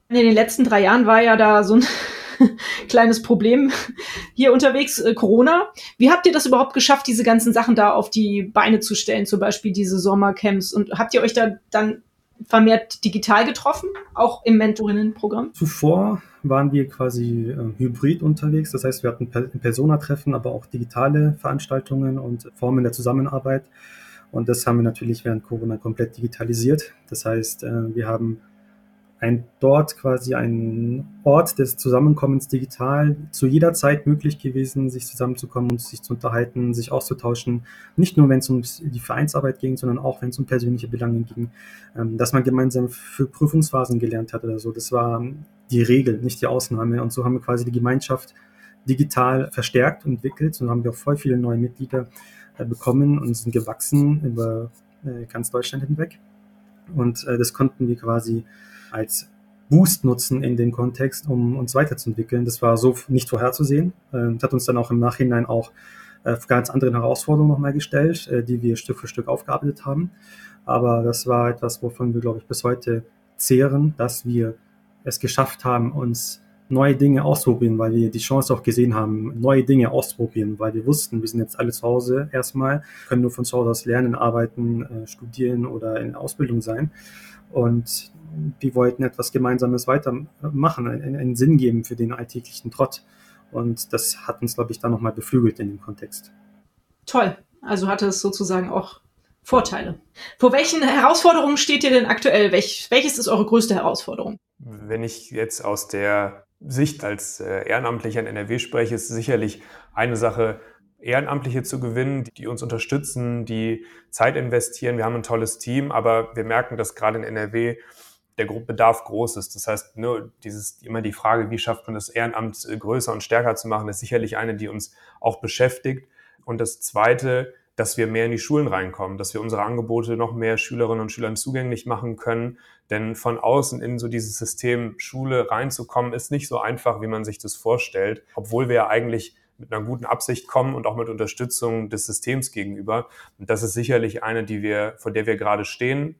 In den letzten drei Jahren war ja da so ein (laughs) kleines Problem hier unterwegs, äh, Corona. Wie habt ihr das überhaupt geschafft, diese ganzen Sachen da auf die Beine zu stellen, zum Beispiel diese Sommercamps? Und habt ihr euch da dann vermehrt digital getroffen, auch im Mentorinnenprogramm? Zuvor waren wir quasi äh, hybrid unterwegs. Das heißt, wir hatten per Persona-Treffen, aber auch digitale Veranstaltungen und Formen der Zusammenarbeit. Und das haben wir natürlich während Corona komplett digitalisiert. Das heißt, äh, wir haben ein dort quasi ein Ort des Zusammenkommens digital zu jeder Zeit möglich gewesen, sich zusammenzukommen und sich zu unterhalten, sich auszutauschen. Nicht nur, wenn es um die Vereinsarbeit ging, sondern auch, wenn es um persönliche Belange ging, ähm, dass man gemeinsam für Prüfungsphasen gelernt hat oder so. Das war die Regel, nicht die Ausnahme. Und so haben wir quasi die Gemeinschaft digital verstärkt und entwickelt und haben wir auch voll viele neue Mitglieder äh, bekommen und sind gewachsen über äh, ganz Deutschland hinweg. Und äh, das konnten wir quasi als Boost nutzen in dem Kontext, um uns weiterzuentwickeln. Das war so nicht vorherzusehen. Das hat uns dann auch im Nachhinein auch ganz andere Herausforderungen nochmal gestellt, die wir Stück für Stück aufgearbeitet haben. Aber das war etwas, wovon wir, glaube ich, bis heute zehren, dass wir es geschafft haben, uns neue Dinge auszuprobieren, weil wir die Chance auch gesehen haben, neue Dinge auszuprobieren, weil wir wussten, wir sind jetzt alle zu Hause erstmal, können nur von zu Hause aus lernen, arbeiten, studieren oder in Ausbildung sein. Und wir wollten etwas Gemeinsames weitermachen, einen, einen Sinn geben für den alltäglichen Trott. Und das hat uns, glaube ich, dann nochmal beflügelt in dem Kontext. Toll. Also hatte es sozusagen auch Vorteile. Vor welchen Herausforderungen steht ihr denn aktuell? Welch, welches ist eure größte Herausforderung? Wenn ich jetzt aus der Sicht als äh, Ehrenamtlicher in NRW spreche, ist sicherlich eine Sache, Ehrenamtliche zu gewinnen, die uns unterstützen, die Zeit investieren. Wir haben ein tolles Team, aber wir merken, dass gerade in NRW der Bedarf groß ist. Das heißt, nur dieses, immer die Frage, wie schafft man das Ehrenamt äh, größer und stärker zu machen, ist sicherlich eine, die uns auch beschäftigt. Und das zweite, dass wir mehr in die Schulen reinkommen, dass wir unsere Angebote noch mehr Schülerinnen und Schülern zugänglich machen können. Denn von außen in so dieses System Schule reinzukommen, ist nicht so einfach, wie man sich das vorstellt, obwohl wir ja eigentlich mit einer guten Absicht kommen und auch mit Unterstützung des Systems gegenüber. Und das ist sicherlich eine, die wir, vor der wir gerade stehen,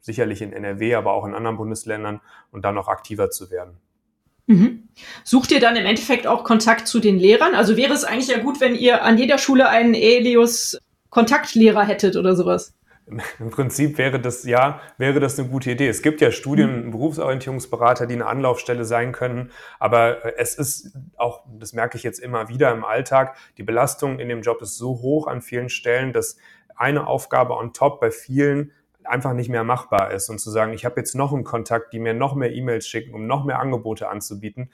sicherlich in NRW, aber auch in anderen Bundesländern und dann noch aktiver zu werden. Mhm. Sucht ihr dann im Endeffekt auch Kontakt zu den Lehrern? Also wäre es eigentlich ja gut, wenn ihr an jeder Schule einen Elius Kontaktlehrer hättet oder sowas? Im Prinzip wäre das ja, wäre das eine gute Idee. Es gibt ja Studien, mhm. Berufsorientierungsberater, die eine Anlaufstelle sein können, aber äh, es ist auch, das merke ich jetzt immer wieder im Alltag, die Belastung in dem Job ist so hoch an vielen Stellen, dass eine Aufgabe on top bei vielen einfach nicht mehr machbar ist und zu sagen, ich habe jetzt noch einen Kontakt, die mir noch mehr E-Mails schicken, um noch mehr Angebote anzubieten,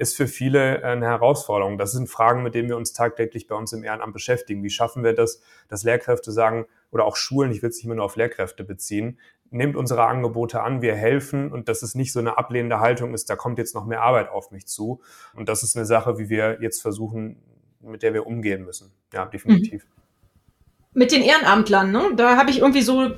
ist für viele eine Herausforderung. Das sind Fragen, mit denen wir uns tagtäglich bei uns im Ehrenamt beschäftigen. Wie schaffen wir das, dass Lehrkräfte sagen, oder auch Schulen, ich will es nicht mehr nur auf Lehrkräfte beziehen, nehmt unsere Angebote an, wir helfen und dass es nicht so eine ablehnende Haltung ist, da kommt jetzt noch mehr Arbeit auf mich zu. Und das ist eine Sache, wie wir jetzt versuchen, mit der wir umgehen müssen. Ja, definitiv. Mhm. Mit den Ehrenamtlern, ne? da habe ich irgendwie so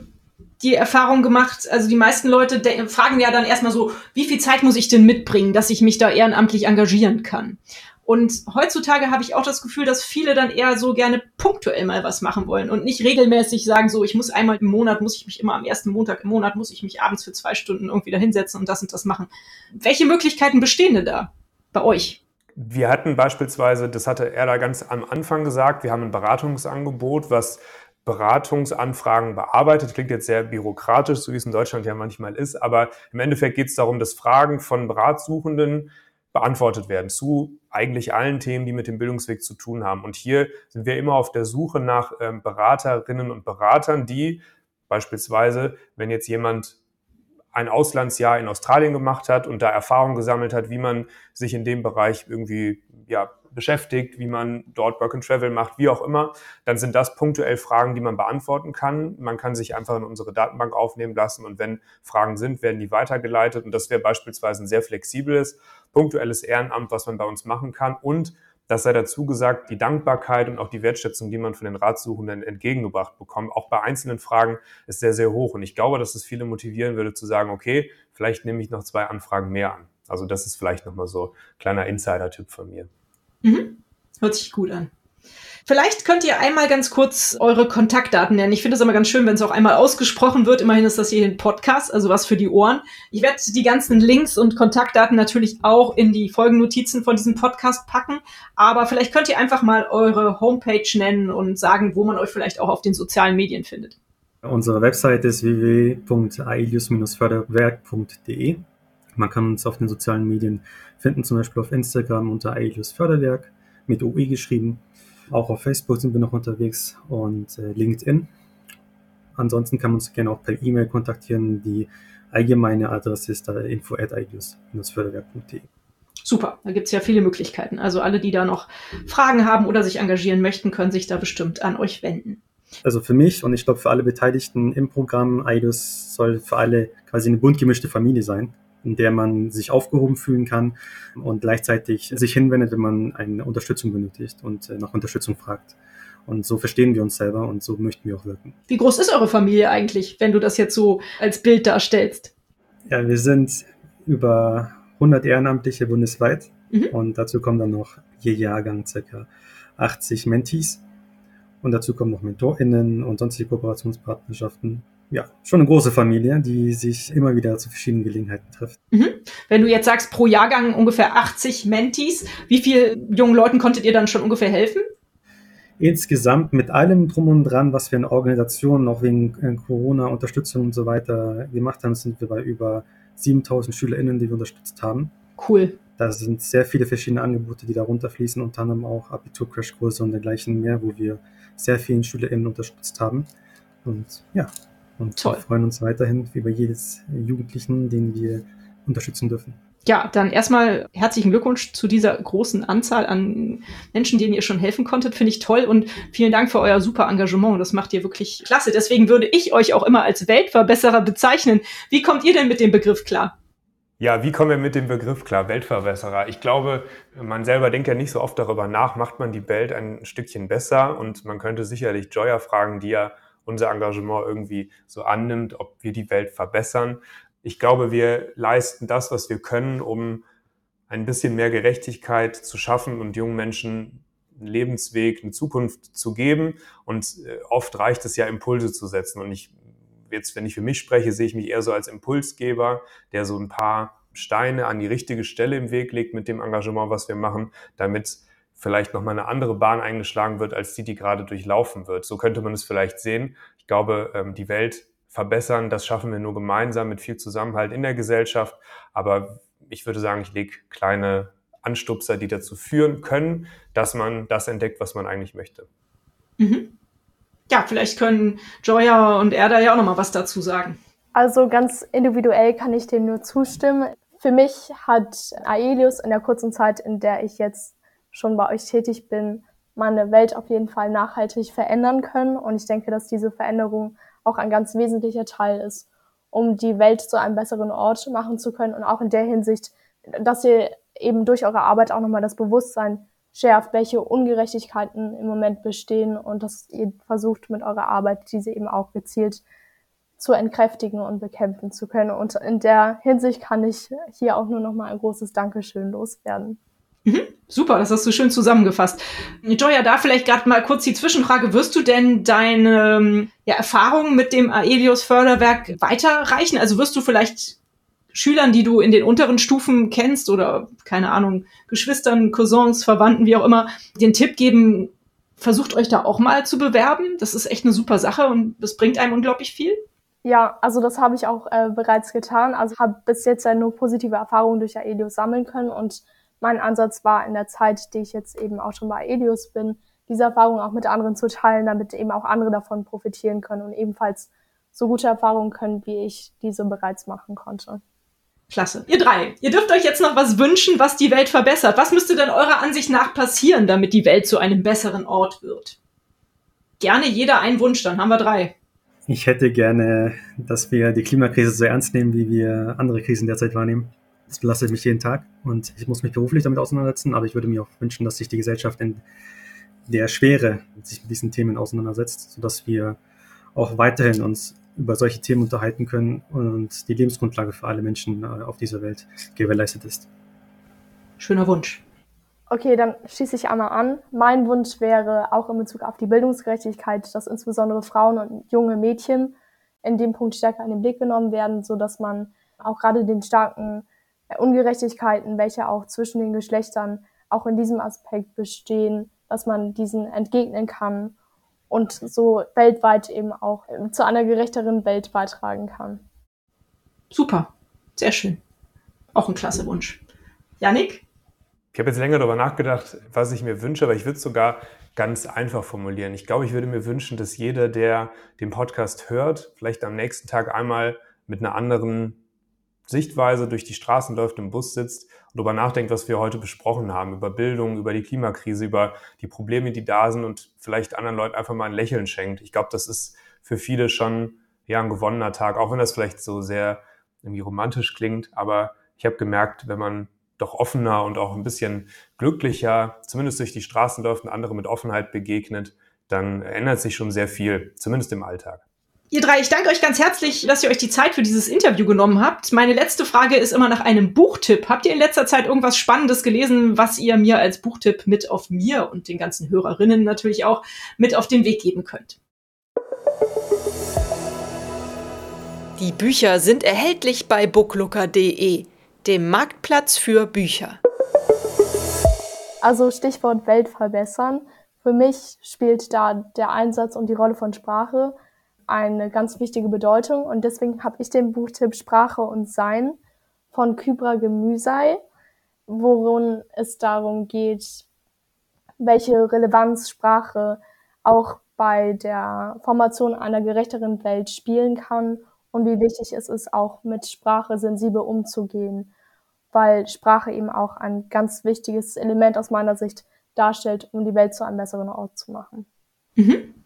die Erfahrung gemacht, also die meisten Leute fragen ja dann erstmal so, wie viel Zeit muss ich denn mitbringen, dass ich mich da ehrenamtlich engagieren kann? Und heutzutage habe ich auch das Gefühl, dass viele dann eher so gerne punktuell mal was machen wollen und nicht regelmäßig sagen, so, ich muss einmal im Monat, muss ich mich immer am ersten Montag im Monat, muss ich mich abends für zwei Stunden irgendwie da hinsetzen und das und das machen. Welche Möglichkeiten bestehen denn da bei euch? Wir hatten beispielsweise, das hatte er da ganz am Anfang gesagt, wir haben ein Beratungsangebot, was Beratungsanfragen bearbeitet. Klingt jetzt sehr bürokratisch, so wie es in Deutschland ja manchmal ist, aber im Endeffekt geht es darum, dass Fragen von Beratsuchenden beantwortet werden zu eigentlich allen Themen, die mit dem Bildungsweg zu tun haben. Und hier sind wir immer auf der Suche nach ähm, Beraterinnen und Beratern, die beispielsweise, wenn jetzt jemand ein Auslandsjahr in Australien gemacht hat und da Erfahrung gesammelt hat, wie man sich in dem Bereich irgendwie ja, beschäftigt, wie man dort Work and Travel macht, wie auch immer, dann sind das punktuell Fragen, die man beantworten kann. Man kann sich einfach in unsere Datenbank aufnehmen lassen und wenn Fragen sind, werden die weitergeleitet und das wäre beispielsweise ein sehr flexibles, punktuelles Ehrenamt, was man bei uns machen kann und das sei dazu gesagt, die Dankbarkeit und auch die Wertschätzung, die man von den Ratsuchenden entgegengebracht bekommt, auch bei einzelnen Fragen, ist sehr, sehr hoch. Und ich glaube, dass es viele motivieren würde zu sagen, okay, vielleicht nehme ich noch zwei Anfragen mehr an. Also das ist vielleicht nochmal so ein kleiner Insider-Tipp von mir. Mhm. Hört sich gut an. Vielleicht könnt ihr einmal ganz kurz eure Kontaktdaten nennen. Ich finde es immer ganz schön, wenn es auch einmal ausgesprochen wird. Immerhin ist das hier ein Podcast, also was für die Ohren. Ich werde die ganzen Links und Kontaktdaten natürlich auch in die Folgennotizen von diesem Podcast packen. Aber vielleicht könnt ihr einfach mal eure Homepage nennen und sagen, wo man euch vielleicht auch auf den sozialen Medien findet. Unsere Website ist www.aelius-förderwerk.de. Man kann uns auf den sozialen Medien finden, zum Beispiel auf Instagram unter Aelius Förderwerk mit OE geschrieben. Auch auf Facebook sind wir noch unterwegs und äh, LinkedIn. Ansonsten kann man uns gerne auch per E-Mail kontaktieren. Die allgemeine Adresse ist da info at förderwerkde Super, da gibt es ja viele Möglichkeiten. Also alle, die da noch Fragen haben oder sich engagieren möchten, können sich da bestimmt an euch wenden. Also für mich und ich glaube für alle Beteiligten im Programm IDUS soll für alle quasi eine bunt gemischte Familie sein in der man sich aufgehoben fühlen kann und gleichzeitig sich hinwendet, wenn man eine Unterstützung benötigt und äh, nach Unterstützung fragt. Und so verstehen wir uns selber und so möchten wir auch wirken. Wie groß ist eure Familie eigentlich, wenn du das jetzt so als Bild darstellst? Ja, wir sind über 100 Ehrenamtliche bundesweit mhm. und dazu kommen dann noch je Jahrgang circa 80 Mentees und dazu kommen noch MentorInnen und sonstige Kooperationspartnerschaften ja, schon eine große Familie, die sich immer wieder zu verschiedenen Gelegenheiten trifft. Mhm. Wenn du jetzt sagst, pro Jahrgang ungefähr 80 Mentees, wie vielen jungen Leuten konntet ihr dann schon ungefähr helfen? Insgesamt mit allem drum und dran, was wir in Organisationen auch wegen äh, Corona-Unterstützung und so weiter gemacht haben, sind wir bei über 7000 SchülerInnen, die wir unterstützt haben. Cool. Da sind sehr viele verschiedene Angebote, die darunter fließen, unter anderem auch Abitur-Crashkurse und dergleichen mehr, wo wir sehr vielen SchülerInnen unterstützt haben. Und ja, und Toll. wir freuen uns weiterhin über jedes Jugendlichen, den wir unterstützen dürfen. Ja, dann erstmal herzlichen Glückwunsch zu dieser großen Anzahl an Menschen, denen ihr schon helfen konntet. Finde ich toll und vielen Dank für euer super Engagement. Das macht ihr wirklich klasse. Deswegen würde ich euch auch immer als Weltverbesserer bezeichnen. Wie kommt ihr denn mit dem Begriff klar? Ja, wie kommen wir mit dem Begriff klar? Weltverbesserer. Ich glaube, man selber denkt ja nicht so oft darüber nach, macht man die Welt ein Stückchen besser und man könnte sicherlich Joya fragen, die ja unser Engagement irgendwie so annimmt, ob wir die Welt verbessern. Ich glaube, wir leisten das, was wir können, um ein bisschen mehr Gerechtigkeit zu schaffen und jungen Menschen einen Lebensweg, eine Zukunft zu geben. Und äh, oft reicht es ja, Impulse zu setzen. Und ich, jetzt, wenn ich für mich spreche, sehe ich mich eher so als Impulsgeber, der so ein paar Steine an die richtige Stelle im Weg legt mit dem Engagement, was wir machen, damit vielleicht nochmal eine andere Bahn eingeschlagen wird, als die, die gerade durchlaufen wird. So könnte man es vielleicht sehen. Ich glaube, ähm, die Welt verbessern, das schaffen wir nur gemeinsam mit viel Zusammenhalt in der Gesellschaft. Aber ich würde sagen, ich lege kleine Anstupser, die dazu führen können, dass man das entdeckt, was man eigentlich möchte. Mhm. Ja, vielleicht können Joya und er da ja auch noch mal was dazu sagen. Also ganz individuell kann ich dem nur zustimmen. Für mich hat Aelius in der kurzen Zeit, in der ich jetzt schon bei euch tätig bin, meine Welt auf jeden Fall nachhaltig verändern können. Und ich denke, dass diese Veränderung auch ein ganz wesentlicher Teil ist, um die Welt zu einem besseren Ort machen zu können und auch in der Hinsicht, dass ihr eben durch eure Arbeit auch nochmal das Bewusstsein schärft, welche Ungerechtigkeiten im Moment bestehen und dass ihr versucht mit eurer Arbeit diese eben auch gezielt zu entkräftigen und bekämpfen zu können. Und in der Hinsicht kann ich hier auch nur nochmal ein großes Dankeschön loswerden. Mhm, super, das hast du schön zusammengefasst. Joya, da vielleicht gerade mal kurz die Zwischenfrage. Wirst du denn deine ähm, ja, Erfahrungen mit dem Aelius Förderwerk weiterreichen? Also wirst du vielleicht Schülern, die du in den unteren Stufen kennst oder keine Ahnung, Geschwistern, Cousins, Verwandten, wie auch immer, den Tipp geben, versucht euch da auch mal zu bewerben. Das ist echt eine super Sache und das bringt einem unglaublich viel. Ja, also das habe ich auch äh, bereits getan. Also habe bis jetzt ja nur positive Erfahrungen durch Aelius sammeln können und mein Ansatz war in der Zeit, die ich jetzt eben auch schon bei Aelius bin, diese Erfahrung auch mit anderen zu teilen, damit eben auch andere davon profitieren können und ebenfalls so gute Erfahrungen können, wie ich diese bereits machen konnte. Klasse. Ihr drei, ihr dürft euch jetzt noch was wünschen, was die Welt verbessert. Was müsste denn eurer Ansicht nach passieren, damit die Welt zu einem besseren Ort wird? Gerne jeder einen Wunsch, dann haben wir drei. Ich hätte gerne, dass wir die Klimakrise so ernst nehmen, wie wir andere Krisen derzeit wahrnehmen. Das belastet mich jeden Tag und ich muss mich beruflich damit auseinandersetzen, aber ich würde mir auch wünschen, dass sich die Gesellschaft in der Schwere sich mit diesen Themen auseinandersetzt, sodass wir auch weiterhin uns über solche Themen unterhalten können und die Lebensgrundlage für alle Menschen äh, auf dieser Welt gewährleistet ist. Schöner Wunsch. Okay, dann schließe ich einmal an. Mein Wunsch wäre auch in Bezug auf die Bildungsgerechtigkeit, dass insbesondere Frauen und junge Mädchen in dem Punkt stärker in den Blick genommen werden, so dass man auch gerade den starken Ungerechtigkeiten, welche auch zwischen den Geschlechtern auch in diesem Aspekt bestehen, dass man diesen entgegnen kann und so weltweit eben auch zu einer gerechteren Welt beitragen kann. Super, sehr schön. Auch ein klasse Wunsch. Janik? Ich habe jetzt länger darüber nachgedacht, was ich mir wünsche, aber ich würde es sogar ganz einfach formulieren. Ich glaube, ich würde mir wünschen, dass jeder, der den Podcast hört, vielleicht am nächsten Tag einmal mit einer anderen Sichtweise durch die Straßen läuft, im Bus sitzt und darüber nachdenkt, was wir heute besprochen haben, über Bildung, über die Klimakrise, über die Probleme, die da sind und vielleicht anderen Leuten einfach mal ein Lächeln schenkt. Ich glaube, das ist für viele schon ja ein gewonnener Tag, auch wenn das vielleicht so sehr irgendwie romantisch klingt. Aber ich habe gemerkt, wenn man doch offener und auch ein bisschen glücklicher, zumindest durch die Straßen läuft und andere mit Offenheit begegnet, dann ändert sich schon sehr viel, zumindest im Alltag. Ihr drei, ich danke euch ganz herzlich, dass ihr euch die Zeit für dieses Interview genommen habt. Meine letzte Frage ist immer nach einem Buchtipp. Habt ihr in letzter Zeit irgendwas Spannendes gelesen, was ihr mir als Buchtipp mit auf mir und den ganzen Hörerinnen natürlich auch mit auf den Weg geben könnt? Die Bücher sind erhältlich bei booklooker.de, dem Marktplatz für Bücher. Also Stichwort Welt verbessern. Für mich spielt da der Einsatz und die Rolle von Sprache eine ganz wichtige Bedeutung und deswegen habe ich den Buchtipp Sprache und Sein von Kybra Gemüsei, worin es darum geht, welche Relevanz Sprache auch bei der Formation einer gerechteren Welt spielen kann und wie wichtig es ist, auch mit Sprache sensibel umzugehen, weil Sprache eben auch ein ganz wichtiges Element aus meiner Sicht darstellt, um die Welt zu einem besseren Ort zu machen. Mhm.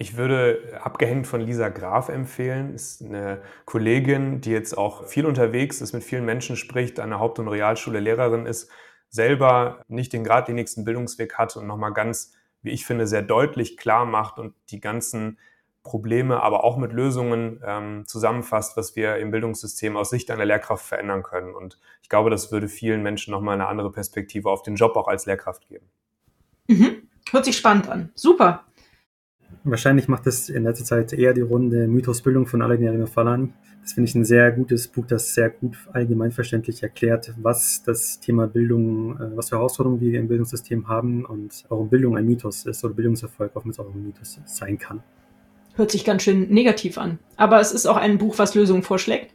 Ich würde abgehängt von Lisa Graf empfehlen. Ist eine Kollegin, die jetzt auch viel unterwegs ist, mit vielen Menschen spricht, an der Haupt- und Realschule Lehrerin ist, selber nicht den geradlinigsten Bildungsweg hat und nochmal ganz, wie ich finde, sehr deutlich klar macht und die ganzen Probleme, aber auch mit Lösungen ähm, zusammenfasst, was wir im Bildungssystem aus Sicht einer Lehrkraft verändern können. Und ich glaube, das würde vielen Menschen nochmal eine andere Perspektive auf den Job auch als Lehrkraft geben. Mhm. Hört sich spannend an. Super. Wahrscheinlich macht es in letzter Zeit eher die Runde Mythos Bildung von Alain Falani. Das finde ich ein sehr gutes Buch, das sehr gut allgemeinverständlich erklärt, was das Thema Bildung, äh, was für Herausforderungen wir im Bildungssystem haben und warum Bildung ein Mythos ist oder Bildungserfolg, es auch ein Mythos sein kann. Hört sich ganz schön negativ an. Aber es ist auch ein Buch, was Lösungen vorschlägt.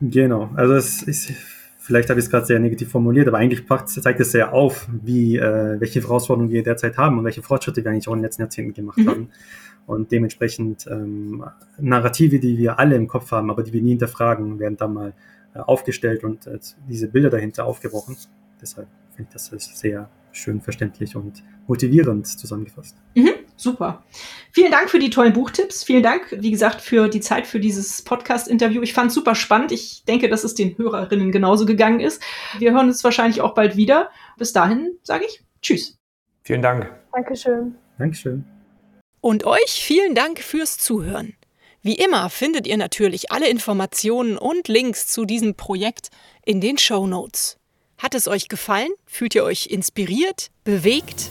Genau. Also es ist vielleicht habe ich es gerade sehr negativ formuliert, aber eigentlich zeigt es sehr auf, wie, äh, welche Herausforderungen wir derzeit haben und welche Fortschritte wir eigentlich auch in den letzten Jahrzehnten gemacht mhm. haben. Und dementsprechend ähm, Narrative, die wir alle im Kopf haben, aber die wir nie hinterfragen, werden dann mal äh, aufgestellt und äh, diese Bilder dahinter aufgebrochen. Deshalb finde ich das sehr schön verständlich und motivierend zusammengefasst. Mhm, super. Vielen Dank für die tollen Buchtipps. Vielen Dank, wie gesagt, für die Zeit für dieses Podcast-Interview. Ich fand es super spannend. Ich denke, dass es den Hörerinnen genauso gegangen ist. Wir hören uns wahrscheinlich auch bald wieder. Bis dahin sage ich Tschüss. Vielen Dank. Dankeschön. Dankeschön. Und euch vielen Dank fürs Zuhören. Wie immer findet ihr natürlich alle Informationen und Links zu diesem Projekt in den Show Notes. Hat es euch gefallen? Fühlt ihr euch inspiriert? Bewegt?